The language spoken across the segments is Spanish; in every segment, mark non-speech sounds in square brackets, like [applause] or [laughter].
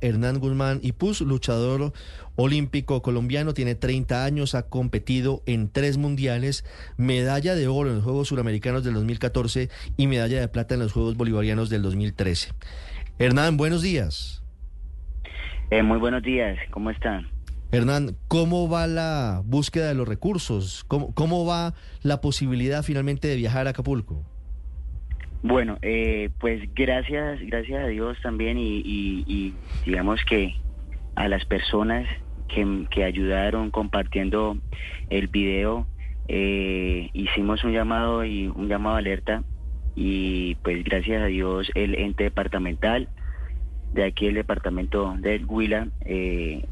Hernán Guzmán y Puz, luchador olímpico colombiano, tiene 30 años, ha competido en tres mundiales, medalla de oro en los Juegos Suramericanos del 2014 y medalla de plata en los Juegos Bolivarianos del 2013. Hernán, buenos días. Eh, muy buenos días, ¿cómo están? Hernán, ¿cómo va la búsqueda de los recursos? ¿Cómo, cómo va la posibilidad finalmente de viajar a Acapulco? Bueno, eh, pues gracias, gracias a Dios también y, digamos que a las personas que, que ayudaron compartiendo el video, eh, hicimos un llamado y un llamado de alerta y pues gracias a Dios el ente departamental de aquí el departamento del Huila eh,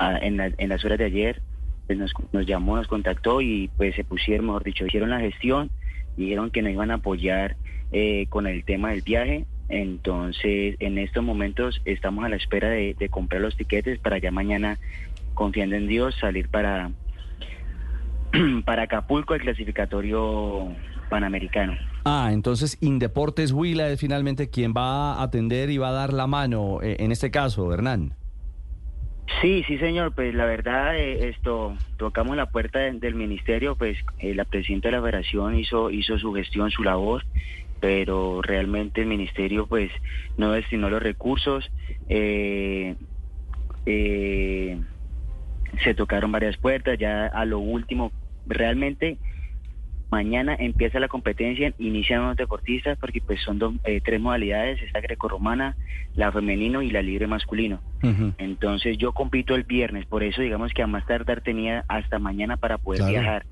en, la- en las horas de ayer pues nos, nos llamó, nos contactó y pues se pusieron, mejor dicho, hicieron la gestión, dijeron que nos iban a apoyar eh, con el tema del viaje. Entonces, en estos momentos estamos a la espera de, de comprar los tiquetes para ya mañana, confiando en Dios, salir para, [clears throat] para Acapulco, el clasificatorio panamericano. Ah, entonces Indeportes Huila es finalmente quien va a atender y va a dar la mano eh, en este caso, Hernán. Sí, sí, señor. Pues la verdad, eh, esto tocamos la puerta de- del ministerio. Pues eh, la presidenta de la Federación hizo hizo su gestión, su labor, pero realmente el ministerio pues no destinó los recursos. Eh, eh, se tocaron varias puertas. Ya a lo último, realmente mañana empieza la competencia, inician los deportistas porque pues son dos, eh, tres modalidades: está grecorromana, la femenino y la libre masculino. Entonces yo compito el viernes, por eso digamos que a más tardar tenía hasta mañana para poder Claro. viajar.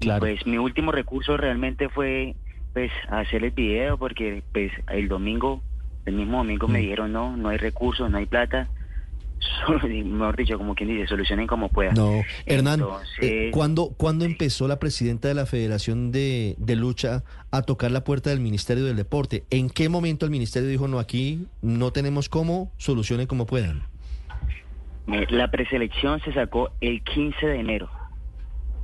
Y pues mi último recurso realmente fue pues hacer el video porque pues el domingo, el mismo domingo me Mm. dijeron no, no hay recursos, no hay plata. [laughs] Mejor dicho, como quien dice, solucionen como puedan. No, Hernán, Entonces- eh, ¿cuándo, cuándo empezó la presidenta de la Federación de, de Lucha a tocar la puerta del Ministerio del Deporte? ¿En qué momento el Ministerio dijo, no, aquí no tenemos cómo, solucionen como puedan? Eh, La preselección se sacó el 15 de enero,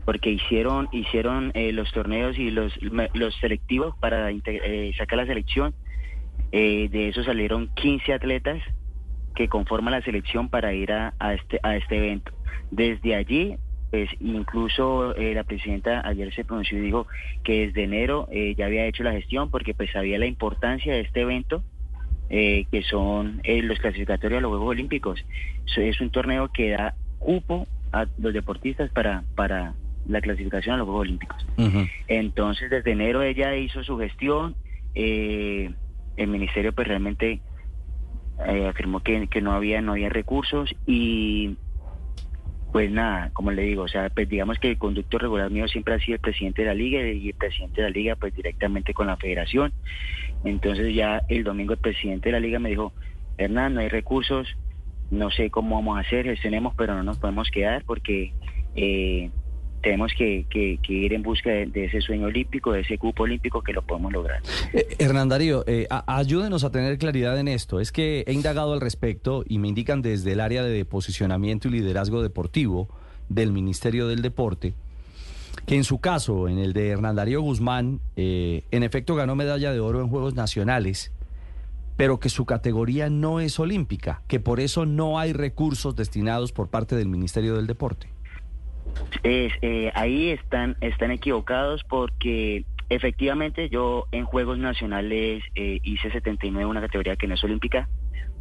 porque hicieron hicieron eh, los torneos y los, los selectivos para eh, sacar la selección. Eh, de eso salieron 15 atletas que conforman la selección para ir a, a este a este evento. Desde allí, pues incluso eh, la presidenta ayer se pronunció y dijo que desde enero eh, ya había hecho la gestión porque pues sabía la importancia de este evento eh, que son los clasificatorios a los Juegos Olímpicos. Es un torneo que da cupo a los deportistas para, para la clasificación a los Juegos Olímpicos. Entonces, desde enero ella hizo su gestión. eh, el ministerio, pues realmente eh, afirmó que, que no había no había recursos y pues nada, como le digo, o sea, pues digamos que el conducto regular mío siempre ha sido el presidente de la liga y el presidente de la liga pues directamente con la federación. Entonces ya el domingo el presidente de la liga me dijo, Hernán, no hay recursos, no sé cómo vamos a hacer, gestionemos, pero no nos podemos quedar porque eh, tenemos que, ir en busca de, ese sueño olímpico, de ese cupo olímpico que lo podemos lograr. Eh, Hernán Darío, eh, ayúdenos a tener claridad en esto. Es que he indagado al respecto y me indican desde el área de posicionamiento y liderazgo deportivo del Ministerio del Deporte que en su caso, en el de Hernán Darío Guzmán, eh, en efecto ganó medalla de oro en Juegos Nacionales, pero que su categoría no es olímpica, que por eso no hay recursos destinados por parte del Ministerio del Deporte. Es, eh, ahí están, están equivocados porque efectivamente yo en Juegos Nacionales eh, hice 79, una categoría que no es olímpica,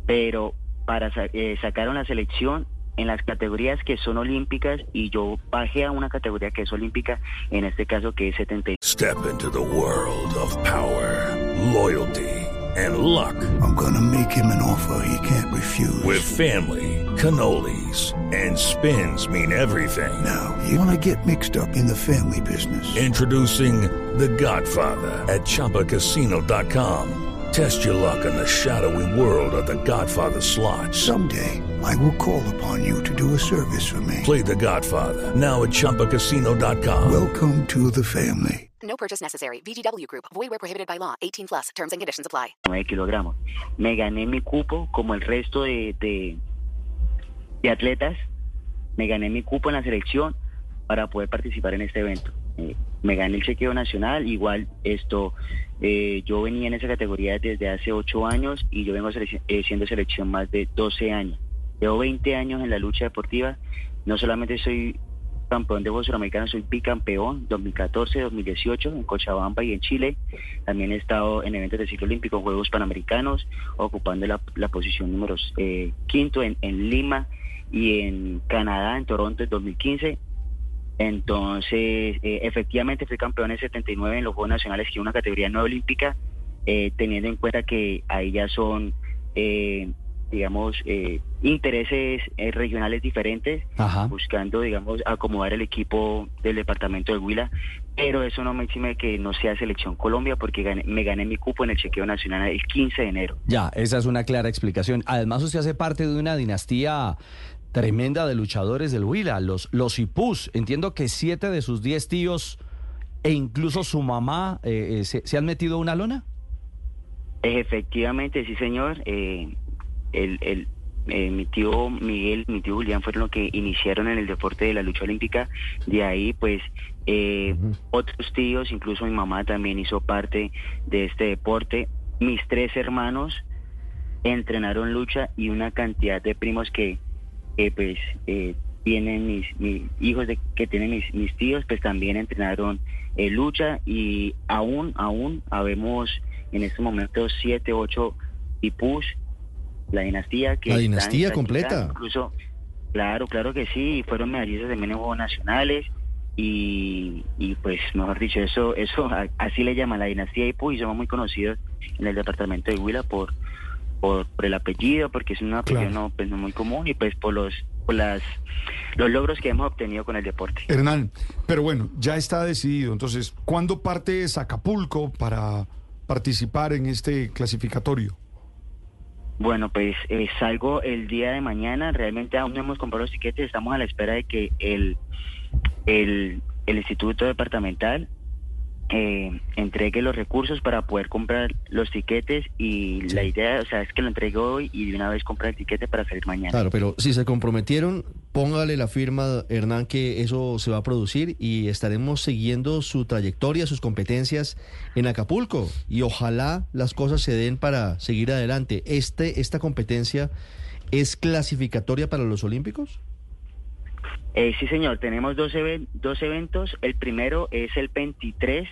pero para sa- eh, sacaron la selección en las categorías que son olímpicas y yo bajé a una categoría que es olímpica, en este caso que es 79. Step into the world of power, loyalty, and luck. I'm gonna make him an offer he can't refuse. With family, cannolis, and spins mean everything. now, you wanna get mixed up in the family business. Introducing The Godfather at ChumbaCasino.com. Test your luck in the shadowy world of the Godfather slot. Someday, I will call upon you to do a service for me. Play the Godfather, now at ChumbaCasino.com. Welcome to the family. No purchase necessary. VGW Group. Void where prohibited by law. 18 plus. Terms and conditions apply. 9 kilogramos. Me gané mi cupo como el resto de, de, de atletas. Me gané mi cupo en la selección para poder participar en este evento. Eh, me gané el chequeo nacional. Igual esto, eh, yo venía en esa categoría desde hace 8 años y yo vengo eh, siendo selección más de 12 años. Llevo 20 años en la lucha deportiva. No solamente soy campeón de voz suramericano, soy bicampeón 2014, 2018 en Cochabamba y en Chile. También he estado en eventos de ciclo olímpico, Juegos Panamericanos, ocupando la, la posición número eh, quinto en, en Lima y en Canadá, en Toronto en 2015. Entonces, eh, efectivamente fui campeón en 79 en los Juegos Nacionales, que es una categoría no olímpica, eh, teniendo en cuenta que ahí ya son, eh, digamos, eh, intereses eh, regionales diferentes Ajá. buscando, digamos, acomodar el equipo del departamento de Huila, pero eso no me exime que no sea selección Colombia porque gané- me gané mi cupo en el chequeo nacional el 15 de enero. Ya, esa es una clara explicación. Además, usted hace parte de una dinastía tremenda de luchadores del Huila, los, los Ipús. Entiendo que siete de sus diez tíos e incluso su mamá eh, eh, se, se han metido a una lona. Efectivamente, sí señor, eh, el, el, eh, mi tío Miguel, mi tío Julián fueron los que iniciaron en el deporte de la lucha olímpica, de ahí pues eh, otros tíos, incluso mi mamá también hizo parte de este deporte, mis tres hermanos entrenaron lucha y una cantidad de primos que que, pues eh, tienen mis, mis hijos de, que tienen mis, mis tíos pues también entrenaron eh, lucha y aún aún habemos en estos momentos siete ocho tipus la dinastía que La dinastía completa. incluso claro claro que sí fueron medallistas también en juegos nacionales y, y pues mejor dicho eso eso así le llaman la dinastía Ipu y somos muy conocidos en el departamento de Huila por por, por el apellido, porque es un apellido Claro. no, pues, no muy común y pues por los por las los logros que hemos obtenido con el deporte. Hernán, pero bueno, ya está decidido. Entonces, ¿cuándo parte Acapulco para participar en este clasificatorio? Bueno, pues eh, salgo el día de mañana. Realmente aún no hemos comprado los tiquetes. Estamos a la espera de que el, el, el Instituto Departamental eh, entregue los recursos para poder comprar los tiquetes y la idea, o sea, es que lo entregue hoy y de una vez comprar el tiquete para salir mañana. Claro, pero si se comprometieron, póngale la firma, Hernán, que eso se va a producir y estaremos siguiendo su trayectoria, sus competencias en Acapulco y ojalá las cosas se den para seguir adelante. Este, ¿Esta competencia es clasificatoria para los Olímpicos? Eh, sí, señor, tenemos dos, even- dos eventos. El primero es el 23,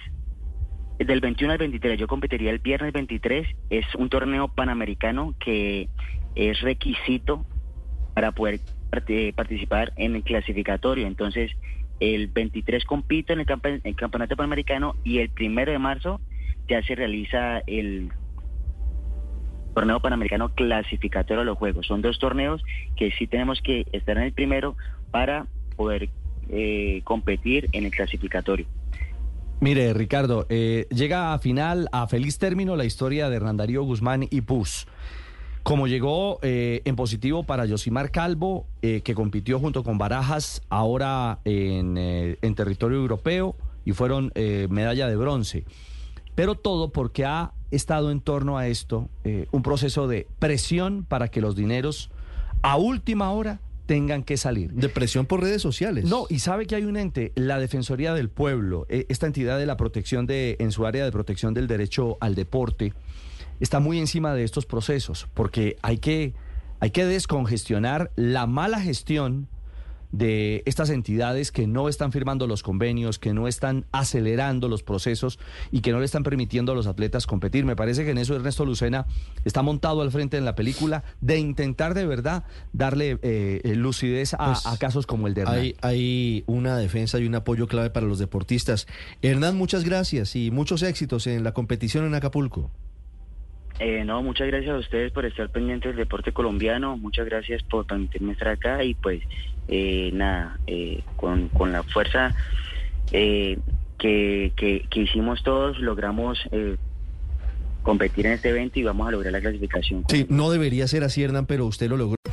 eh, del 21 al 23. Yo competiría el viernes 23. Es un torneo panamericano que es requisito para poder eh, participar en el clasificatorio. Entonces, el 23 compito en el, el campeonato panamericano y el primero de marzo ya se realiza el torneo panamericano clasificatorio a los Juegos. Son dos torneos que sí tenemos que estar en el primero para poder eh, competir en el clasificatorio. Mire, Ricardo, eh, llega a final, a feliz término, la historia de Hernán Darío Guzmán y Puz. Como llegó eh, en positivo para Yosimar Calvo, que compitió junto con Barajas ahora en, en territorio europeo y fueron medalla de bronce. Pero todo porque ha estado en torno a esto eh, un proceso de presión para que los dineros a última hora tengan que salir. De presión por redes sociales. No, y sabe que hay un ente, la Defensoría del Pueblo, eh, esta entidad de la protección de, en su área de protección del derecho al deporte, está muy encima de estos procesos, porque hay que, hay que descongestionar la mala gestión de estas entidades que no están firmando los convenios, que no están acelerando los procesos y que no le están permitiendo a los atletas competir. Me parece que en eso Ernesto Lucena está montado al frente en la película de intentar de verdad darle eh, eh, lucidez a, Pues, a casos como el de Hernán. Hay, hay una defensa y un apoyo clave para los deportistas. Hernán, muchas gracias y muchos éxitos en la competición en Acapulco. Eh, no, muchas gracias a ustedes por estar pendientes del deporte colombiano, muchas gracias por permitirme estar acá y pues eh, nada, eh, con, con la fuerza eh, que, que, que hicimos todos logramos eh, competir en este evento y vamos a lograr la clasificación. Sí, no debería ser así, Hernán, pero usted lo logró.